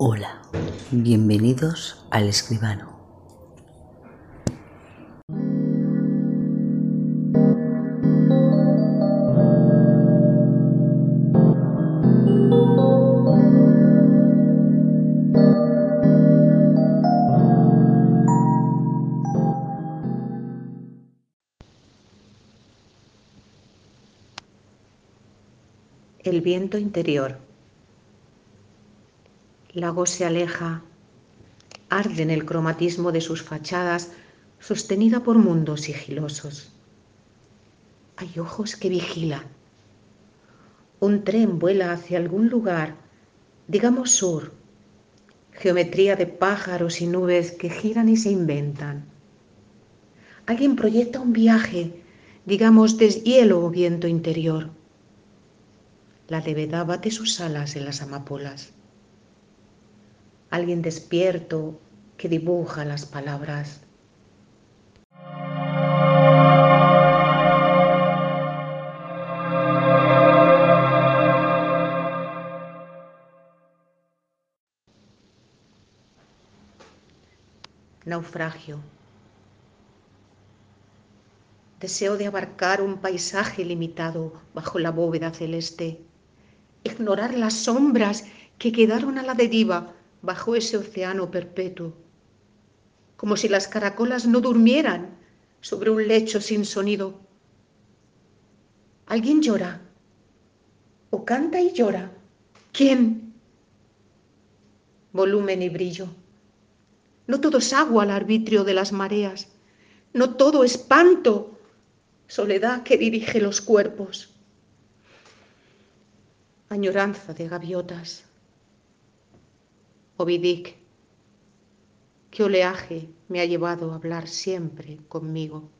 Hola, bienvenidos al escribano. El viento interior. Lago se aleja, arde en el cromatismo de sus fachadas, sostenida por mundos sigilosos. Hay ojos que vigilan. Un tren vuela hacia algún lugar, digamos sur, geometría de pájaros y nubes que giran y se inventan. Alguien proyecta un viaje, digamos deshielo o viento interior. La levedad bate sus alas en las amapolas. Alguien despierto que dibuja las palabras. Naufragio. Deseo de abarcar un paisaje limitado bajo la bóveda celeste, ignorar las sombras que quedaron a la deriva bajo ese océano perpetuo, como si las caracolas no durmieran sobre un lecho sin sonido. Alguien llora, o canta y llora. ¿Quién? Volumen y brillo. No todo es agua al arbitrio de las mareas, no todo espanto, soledad que dirige los cuerpos. Añoranza de gaviotas. Ovidic, qué oleaje me ha llevado a hablar siempre conmigo.